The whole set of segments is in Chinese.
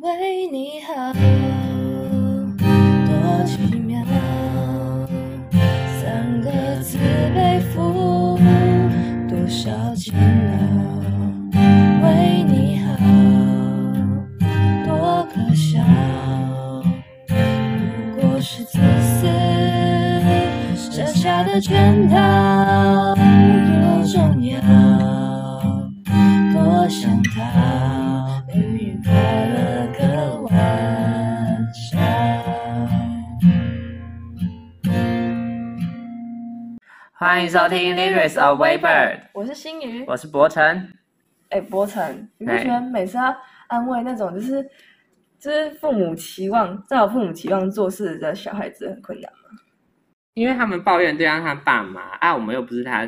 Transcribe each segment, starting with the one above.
为你好，多奇妙，三个字背负多少煎熬，为你好，多可笑，不过是自私设下的圈套，欢迎收听《Lyrics of Waybird》，我是新宇，我是博成。哎，博成，你不哎觉得每次要安慰那种就是就是父母期望在我父母期望做事的小孩子很困难吗？因为他们抱怨对方他爸妈啊，我们又不是他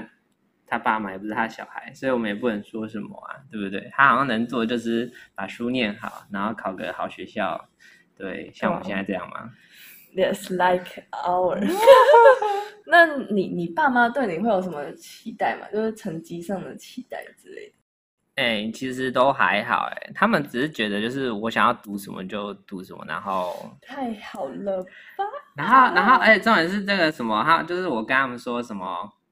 他爸妈，也不是他小孩，所以我们也不能说什么啊，对不对？他好像能做的就是把书念好，然后考个好学校，对，像我们现在这样嘛。Yes, like our。那你你爸妈对你会有什么期待吗？就是成绩上的期待之类的。哎、其实都还好哎、他们只是觉得就是我想要读什么就读什么，然后太好了吧？然后，然后，哎、重点是这个什么，他就是我跟他们说什么，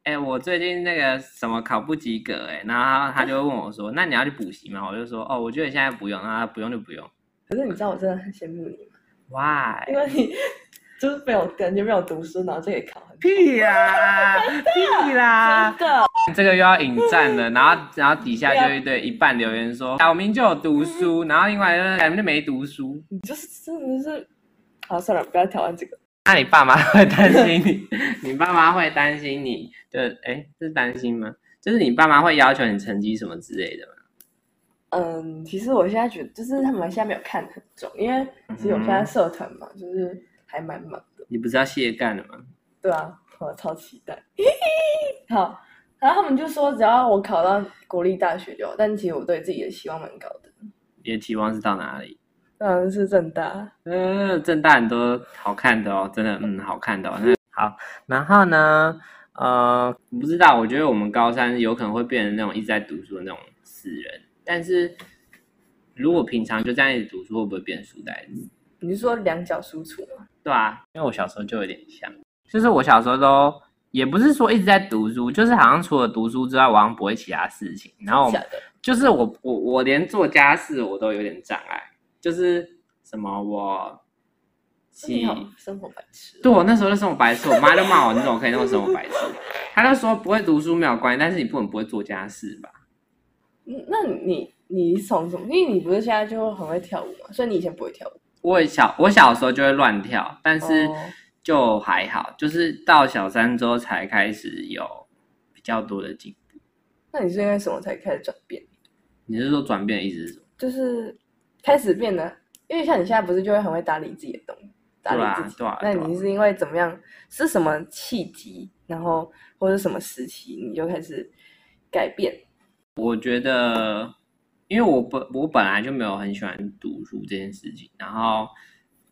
哎、我最近那个什么考不及格、哎，然后他就会问我说，那你要去补习吗？我就说，哦，我觉得现在不用，那不用就不用。可是你知道我真的很羡慕你吗？Why？因为你就是没有感觉没有读书，然后就可以考很屁啦，屁啦！真的。这个又要引战了，然后，然后底下就一堆一半留言说，小明就有读书，然后另外就是小明就没读书。你就是真的是，好算了，不要挑战这个。那你爸妈会担心你？你爸妈会担心你？就哎，是担心吗？就是你爸妈会要求你成绩什么之类的吗？嗯，其实我现在觉得，就是他们现在没有看很重，因为其实我现在社团嘛，就是还蛮忙的。你不是要卸干了吗？对啊，我超期待。好，然后他们就说，只要我考到国立大学就好，但其实我对自己的希望蛮高的，你的期望是到哪里？当然是正大。嗯，正大很多好看的哦，真的，嗯，好看的、哦。那好，然后呢，呃，不知道，我觉得我们高三有可能会变成那种一直在读书的那种死人，但是如果平常就这样一直读书，会不会变书呆子？你是说两脚输出吗？对啊，因为我小时候就有点像，就是我小时候都也不是说一直在读书，就是好像除了读书之外，我好像不会其他事情。然后，就是我我我连做家事我都有点障碍，就是什么我洗，生活白痴。对我那时候就生活白痴，我妈就骂我，你怎么可以那么生活白痴？她就说不会读书没有关系，但是你不能不会做家事吧？嗯那你你从什么？因为你不是现在就很会跳舞嘛，所以你以前不会跳舞。我小我小时候就会乱跳，但是哦就还好，就是到小三之后才开始有比较多的进步。那你是因为什么才开始转变？你是说转变的意思是什么？就是开始变得，因为像你现在不是就会很会打理自己的东西，打理自己。对啊对那你是因为怎么样？是什么契机？然后或者什么时期你就开始改变？我觉得，因为我本我本来就没有很喜欢读书这件事情，然后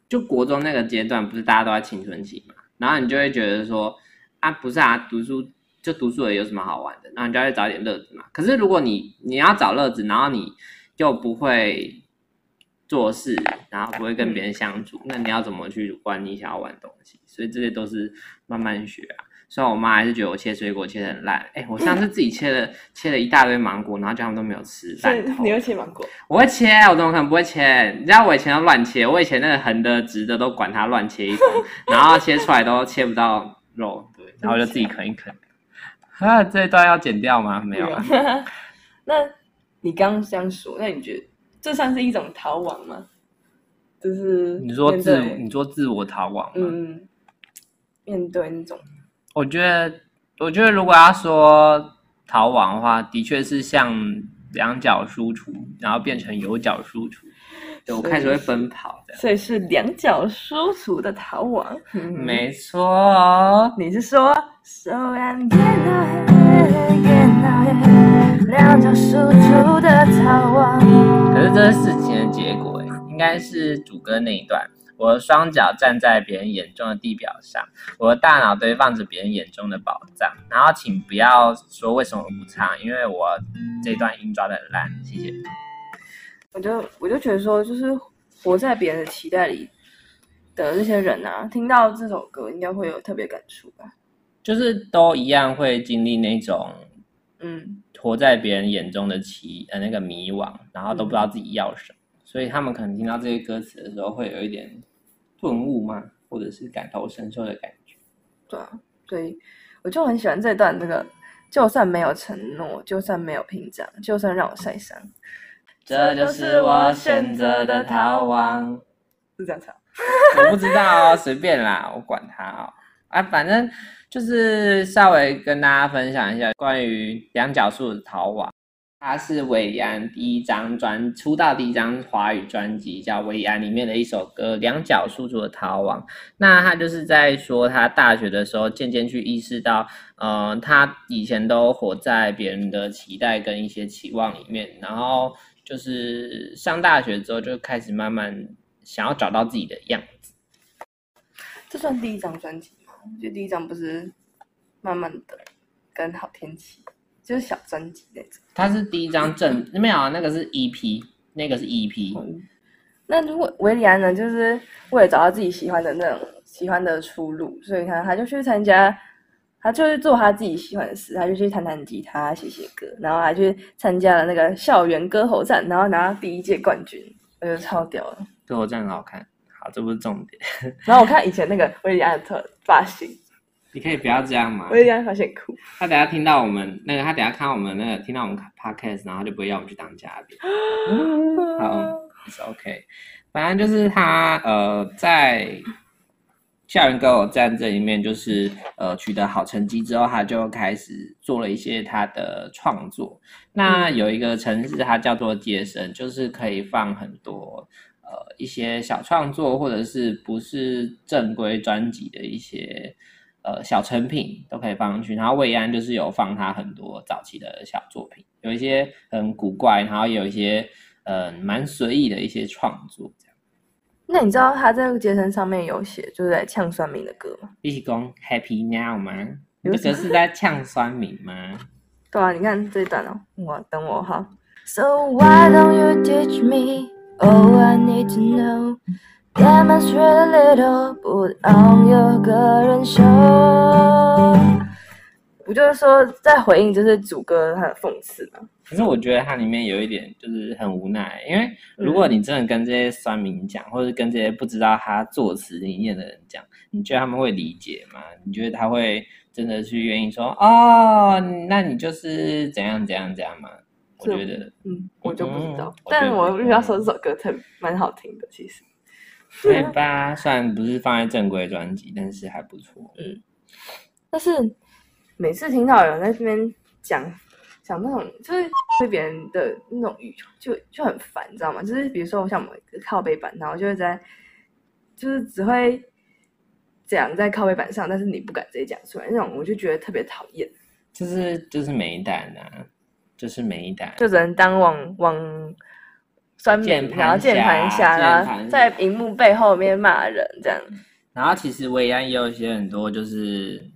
就国中那个阶段，不是大家都在青春期嘛，然后你就会觉得说啊，不是啊，读书就读书而已有什么好玩的？然后你就要去找点乐子嘛。可是如果你你要找乐子，然后你又不会做事，然后不会跟别人相处，那你要怎么去玩你想要玩的东西？所以这些都是慢慢学啊。虽然我妈还是觉得我切水果切的很烂，哎，我上次自己切了切了一大堆芒果，然后叫他们都没有吃，所以你会切芒果？我会切，我怎么可能不会切？你知道我以前都乱切，我以前那个横的、直的都管它乱切一通，然后切出来都切不到肉，对，然后就自己啃一啃。啊，这一段要剪掉吗？没有啊。那你刚刚这样说，那你觉得这算是一种逃亡吗？就是你说自你说自我逃亡吗？嗯，面对那种我觉得，我觉得如果要说逃亡的话，的确是像两脚输出，然后变成有脚输出。对我开始会奔跑的，所以是两脚输出的逃亡。嗯没错。你是说手按电脑黑电脑黑两脚输出的逃亡？可是这是事情的结果，诶应该是主歌那一段。我的双脚站在别人眼中的地表上，我的大脑堆放着别人眼中的宝藏。然后请不要说为什么我不唱，因为我这段音抓的很烂，谢谢。我就我就觉得说，就是活在别人的期待里的这些人啊，听到这首歌应该会有特别感触吧？就是都一样会经历那种嗯，活在别人眼中的奇呃那个迷惘，然后都不知道自己要什么，所以他们可能听到这些歌词的时候，会有一点顿悟嘛，或者是感同身受的感觉。对啊，所以我就很喜欢这段这个，就算没有承诺，就算没有屏障，就算让我晒伤，这就是我选择的逃亡。是这样唱。我不知道哦，随便啦，我管他哦。啊，反正就是稍微跟大家分享一下关于两角树的逃亡。它是韦安第一张专出道第一张华语专辑，叫《韦安》里面的一首歌《两角树做的逃亡》。那他就是在说，他大学的时候渐渐去意识到，呃，他以前都活在别人的期待跟一些期望里面，然后就是上大学之后就开始慢慢想要找到自己的样子。这算第一张专辑吗？我觉得第一张不是慢慢的跟好天气，就是小专辑那种。它是第一张正没有啊，那个是 EP，那个是 E EP。嗯，那如果维里安呢，就是为了找到自己喜欢的那种喜欢的出路，所以他他就去参加，他就去做他自己喜欢的事，他就去弹弹吉他、写写歌，然后还去参加了那个校园歌喉战，然后拿到第一届冠军，我觉得超屌的。歌喉战很好看。好，这不是重点。然后我看以前那个维里安的特发型，你可以不要这样嘛。我这样发型很酷。他等下听到我们那个，他等下看到我们那个，听到我们 podcast，然后就不会要我们去当嘉宾。好，it's OK。反正就是他呃，在校园歌手战这里面，就是呃取得好成绩之后，他就开始做了一些他的创作。那有一个城市，它叫做街声，就是可以放很多呃一些小创作，或者是不是正规专辑的一些呃小成品都可以放上去。然后魏安就是有放他很多早期的小作品，有一些很古怪，然后也有一些呃蛮随意的一些创作。这样，那你知道他在这个街声上面有写，就是在呛酸民的歌吗？一起讲 Happy Now 吗？你这个是在呛酸民吗？对啊，你看这一段哦，我等我哈。So why don't you teach me all I need to know? Demonstrate a little, put on your 个人秀。不就是说在回应，就是主歌他的讽刺吗？可是我觉得它里面有一点就是很无奈，因为如果你真的跟这些酸民讲，或者是跟这些不知道他作词理念的人讲，你觉得他们会理解吗？你觉得他会真的去愿意说哦，那你就是怎样怎样怎样吗？我觉得，嗯，我就不知道。但我必须要说，这首歌特蛮好听的，其实。对吧？虽然不是放在正规专辑，但是还不错。嗯但是每次听到有人在这边讲讲那种，就是对别人的那种语，就就很烦，你知道吗？就是比如说像我们靠背板，然后就会在，就是只会讲在靠背板上，但是你不敢直接讲出来，那种我就觉得特别讨厌，就是就是没胆啊，就是没胆。就只能当网网酸民，然后键盘侠，侠然后在荧幕背后面骂人这样。然后其实维安也有一些很多就是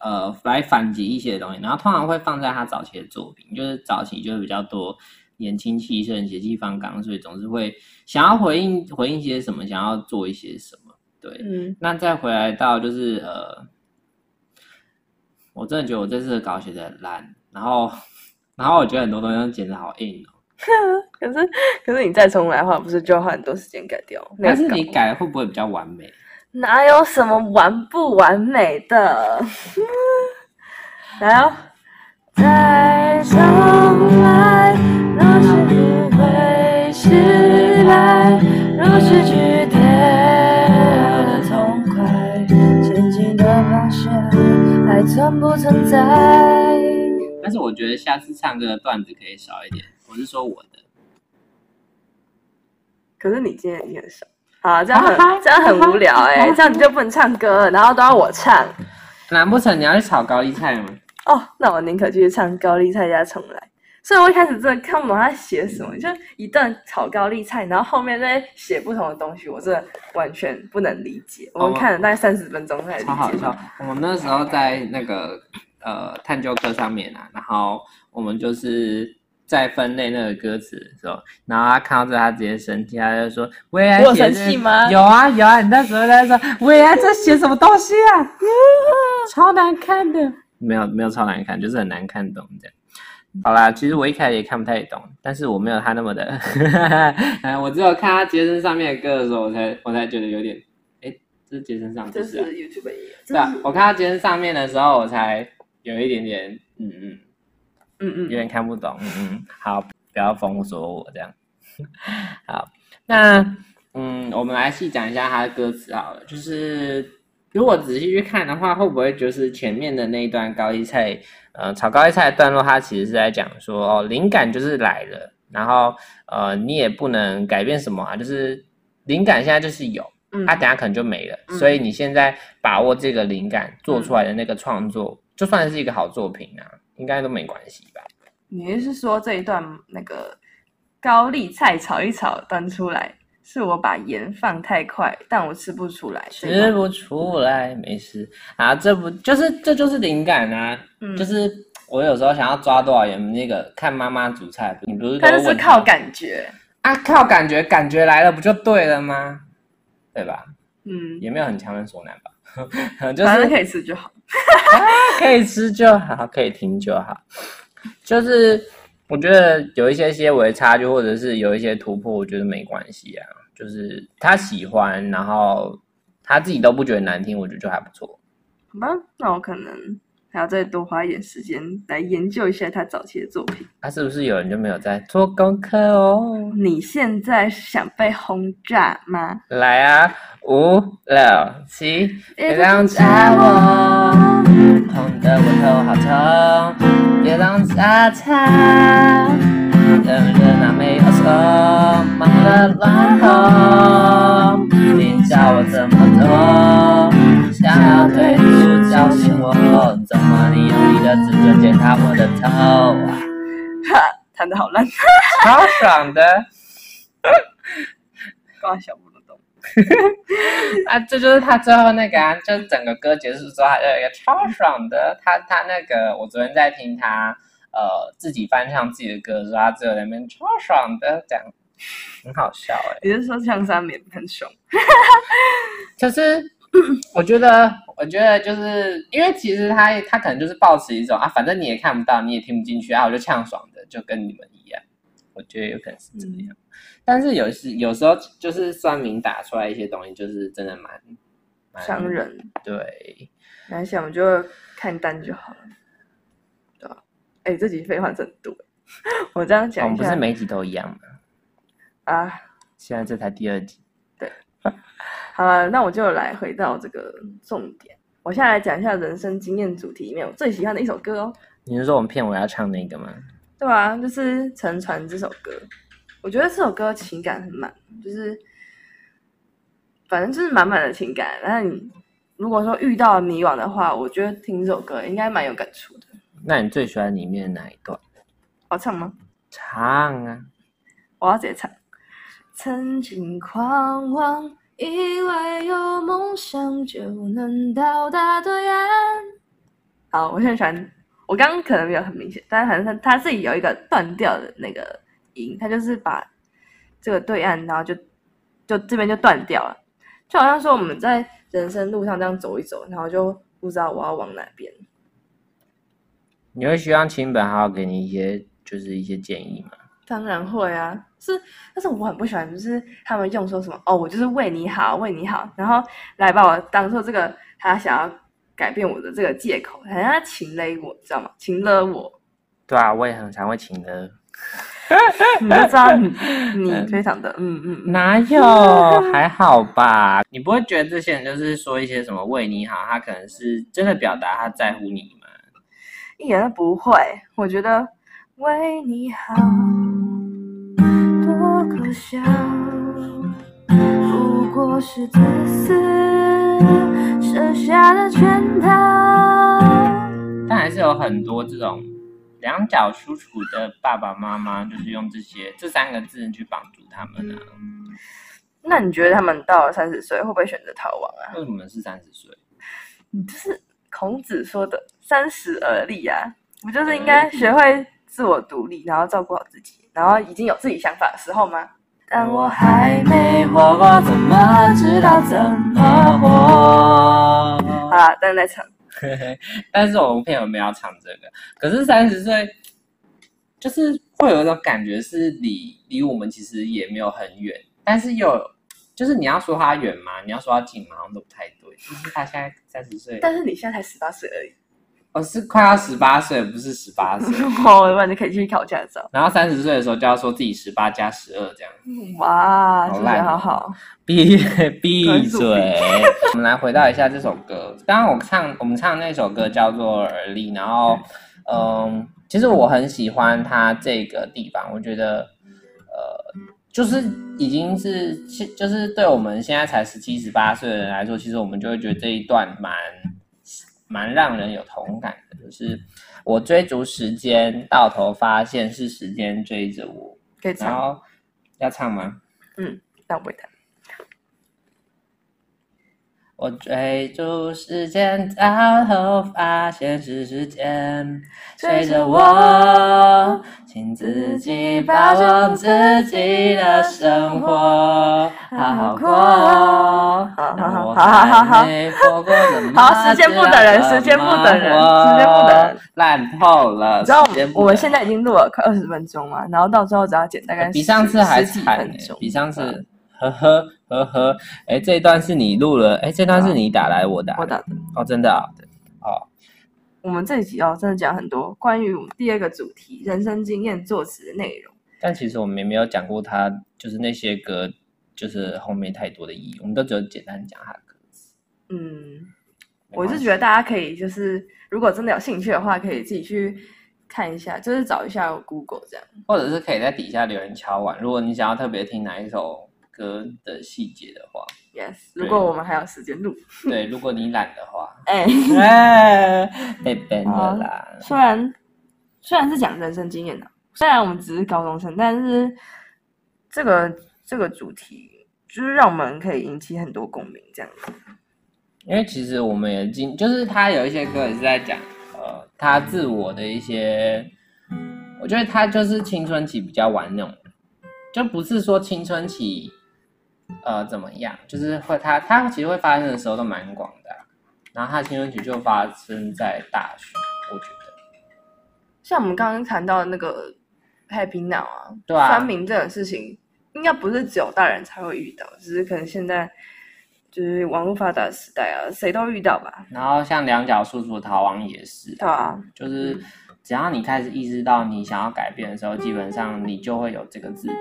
呃来反击一些东西，然后通常会放在他早期的作品，就是早期就是比较多年轻气盛、血气方刚，所以总是会想要回应回应些什么，想要做一些什么。对，嗯，那再回来到就是呃，我真的觉得我这次的稿写的很烂，然后然后我觉得很多东西都剪得好硬哦。可是可是你再重来的话，不是就要花很多时间改掉？那但是你改会不会比较完美？哪有什么完不完美的？来哦，再重来，若是不会失败，若是的痛快，前进的方向还存不存在？但是我觉得下次唱歌的段子可以少一点。我是说我的，可是你今天也很少。好，这样很这样很无聊哎、这样你就不能唱歌了，然后都要我唱。难不成你要去炒高丽菜吗？哦，那我宁可去唱高丽菜加重来。所以我一开始真的看不懂他写什么，就一段炒高丽菜，然后后面在写不同的东西，我真的完全不能理解。我们看了大概三十分钟才理解。超好笑！我们那时候在那个呃探究课上面啊，然后我们就是在分类那个歌词的时候，然后他看到这，他直接生气，他就说：“喂啊，我生气吗有啊有啊，你那时候在说，薇安在写什么东西啊？超难看的。没有没有超难看，就是很难看懂这样。好啦，其实我一开始也看不太懂，但是我没有他那么的，哎，我只有看他杰森上面的歌的时候，我才我才觉得有点，哎，这是杰森上，这是 YouTube 对啊，我看他杰森上面的时候，我才有一点点，嗯嗯。嗯嗯，有点看不懂，嗯嗯，好，不要封锁我这样。好，那嗯，我们来细讲一下他的歌词好了。就是如果仔细去看的话，会不会就是前面的那一段高丽菜，呃，炒高丽菜的段落，它其实是在讲说，哦，灵感就是来了，然后呃，你也不能改变什么啊，就是灵感现在就是有，嗯它、等下可能就没了，嗯所以你现在把握这个灵感做出来的那个创作，就算是一个好作品啊，应该都没关系吧。你是说这一段那个高丽菜炒一炒端出来，是我把盐放太快，但我吃不出来，对吃不出来，没事啊，这不就是这就是灵感啊？嗯就是我有时候想要抓多少盐，那个看妈妈煮菜，你不是都但是靠感觉，啊，靠感觉，感觉来了不就对了吗？对吧？嗯，也没有很强人所难吧，就是反正可以吃就好。可以吃就好，可以听就好。就是我觉得有一些些微差距，或者是有一些突破，我觉得没关系啊。就是他喜欢，然后他自己都不觉得难听，我觉得就还不错。好吧，那我可能还要再多花一点时间来研究一下他早期的作品。他、是不是有人就没有在做功课哦？你现在是想被轰炸吗？来啊，五六七，别别让炸我，痛的我头好痛，别让炸他，人人那没有错，忙了乱哄，你叫我怎么做？想要退出教训我，你用你的指尖检查我的头啊？哈，弹的好烂，超爽的。挂小不懂。啊，这就是他最后那个啊，就是整个歌结束之后，还有一个超爽的。他他那个，我昨天在听他呃自己翻唱自己的歌的时候，他只有在那边超爽的这样，很好笑哎、也 就是说，像三棉很凶。就是 我觉得，我觉得就是因为其实他他可能就是抱持一种啊，反正你也看不到，你也听不进去啊，我就呛爽的，就跟你们一样。我觉得有可能是这样，但是有时有时候就是酸民打出来一些东西，就是真的蛮蛮伤人，对。没关系，我们就看单就好了，对吧？哎、这集废话真多。我这样讲一下们不是每集都一样吗？啊，现在这才第二集，好了，那我就来回到这个重点。我现在来讲一下人生经验主题里面我最喜欢的一首歌哦，你是说我们片尾要唱那个吗？对啊、就是《沉船》这首歌，我觉得这首歌情感很满，就是反正就是满满的情感。但是你如果说遇到迷惘的话，我觉得听这首歌应该蛮有感触的。那你最喜欢里面的哪一段？好唱吗？唱啊！我要直接唱。曾经狂妄，以为有梦想就能到达对岸。好，我现在喜欢，我刚刚可能没有很明显，但是反正他他自己有一个断掉的那个音，他就是把这个对岸，然后就就这边就断掉了，就好像说我们在人生路上这样走一走，然后就不知道我要往哪边。你会希望亲本好好给你一些就是一些建议吗？当然会啊，是，但是我很不喜欢，就是他们用说什么哦，我就是为你好，为你好，然后来把我当做这个他想要改变我的这个借口，好像他情勒我，知道吗？情勒我，对啊，我也很常会请的。你就知道 你你非常的嗯嗯嗯，哪有？还好吧？你不会觉得这些人就是说一些什么为你好，他可能是真的表达他在乎你吗？一点都不会。我觉得为你好多可笑，不过是自私设下的圈套。但还是有很多这种两脚舒处的爸爸妈妈，就是用这些这三个字去绑住他们啊。那你觉得他们到了三十岁会不会选择逃亡啊？为什么是三十岁？你就是孔子说的“三十而立”啊，不就是应该学会自我独立，然后照顾好自己，然后已经有自己想法的时候吗？但我还没活过，怎么知道怎么活？好啦，但在唱。但是我们朋友没有唱这个？可是三十岁，就是会有一种感觉，是离离我们其实也没有很远，但是又就是你要说他远吗？你要说他近吗？好像都不太对。就是他现在三十岁，但是你现在才十八岁而已。我是快要十八岁，不是十八岁。哦，那你可以去考驾照。然后三十岁的时候就要说自己十八加十二这样。哇，好烂，好好。闭闭嘴。我们来回到一下这首歌。刚刚我唱我们唱那首歌叫做《而立》，然后嗯，其实我很喜欢它这个地方。我觉得呃，就是已经是就是对我们现在才十七十八岁的人来说，其实我们就会觉得这一段蛮。蛮让人有同感的，就是我追逐时间，到头发现是时间追着我。可以唱，然后要唱吗？嗯，那我不会弹。我追逐时间，到头发现是时间追着我，请自己把握自己的生活，好好过。好好好好好好。好，时间不等人，时间不等人，时间不等人，烂透了。你知道我们现在已经录了快二十分钟嘛？然后到最后只要剪大概比上次还惨，比上次。呵呵呵呵，哎，这一段是你录了，哎，这段是你打来，我打，我打的，哦，真的啊，哦，我们这一集哦，真的讲很多关于第二个主题人生经验作词的内容，但其实我们也没有讲过他，就是那些歌，就是后面太多的意义，我们都只有简单讲他的歌词。嗯，我是觉得大家可以，就是如果真的有兴趣的话，可以自己去看一下，就是找一下 Google 这样，或者是可以在底下留言敲完，如果你想要特别听哪一首。歌的细节的话，yes，如果我们还有时间录，对，如果你懒的话，哎，被 ban 了啦。虽然虽然是讲人生经验的，虽然我们只是高中生，但是这个这个主题就是让我们可以引起很多共鸣，这样子。因为其实我们也经，就是他有一些歌也是在讲，呃，他自我的一些，我觉得他就是青春期比较玩那种，就不是说青春期。呃，怎么样？就是会他他其实会发生的时候都蛮广的，然后他青春期就发生在大学，我觉得。像我们刚刚谈到的那个 Happy Now 啊，对啊，酸民这种事情，应该不是只有大人才会遇到，只是可能现在就是网络发达时代啊，谁都遇到吧。然后像两脚叔叔逃亡也是，对啊，就是只要你开始意识到你想要改变的时候，基本上你就会有这个自觉。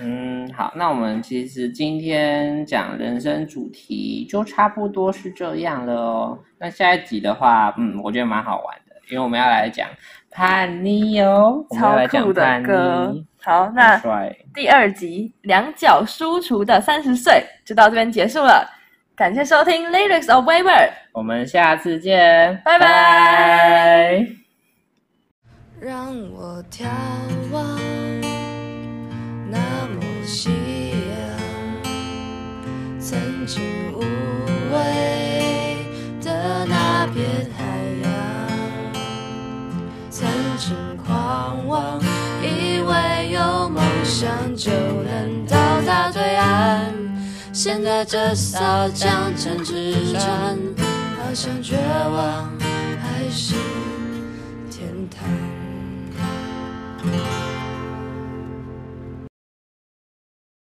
嗯，好，那我们其实今天讲人生主题就差不多是这样了哦。那下一集的话，嗯，我觉得蛮好玩的，因为我们要来讲叛逆哦，超酷的歌。好，那第二集两脚书橱的三十岁就到这边结束了，感谢收听 Lyrics of Weber，我们下次见，拜拜。让我眺望。曾经无畏的那片海洋，曾经狂妄，以为有梦想就能到达对岸，现在这艘江城之船，好像绝望还是。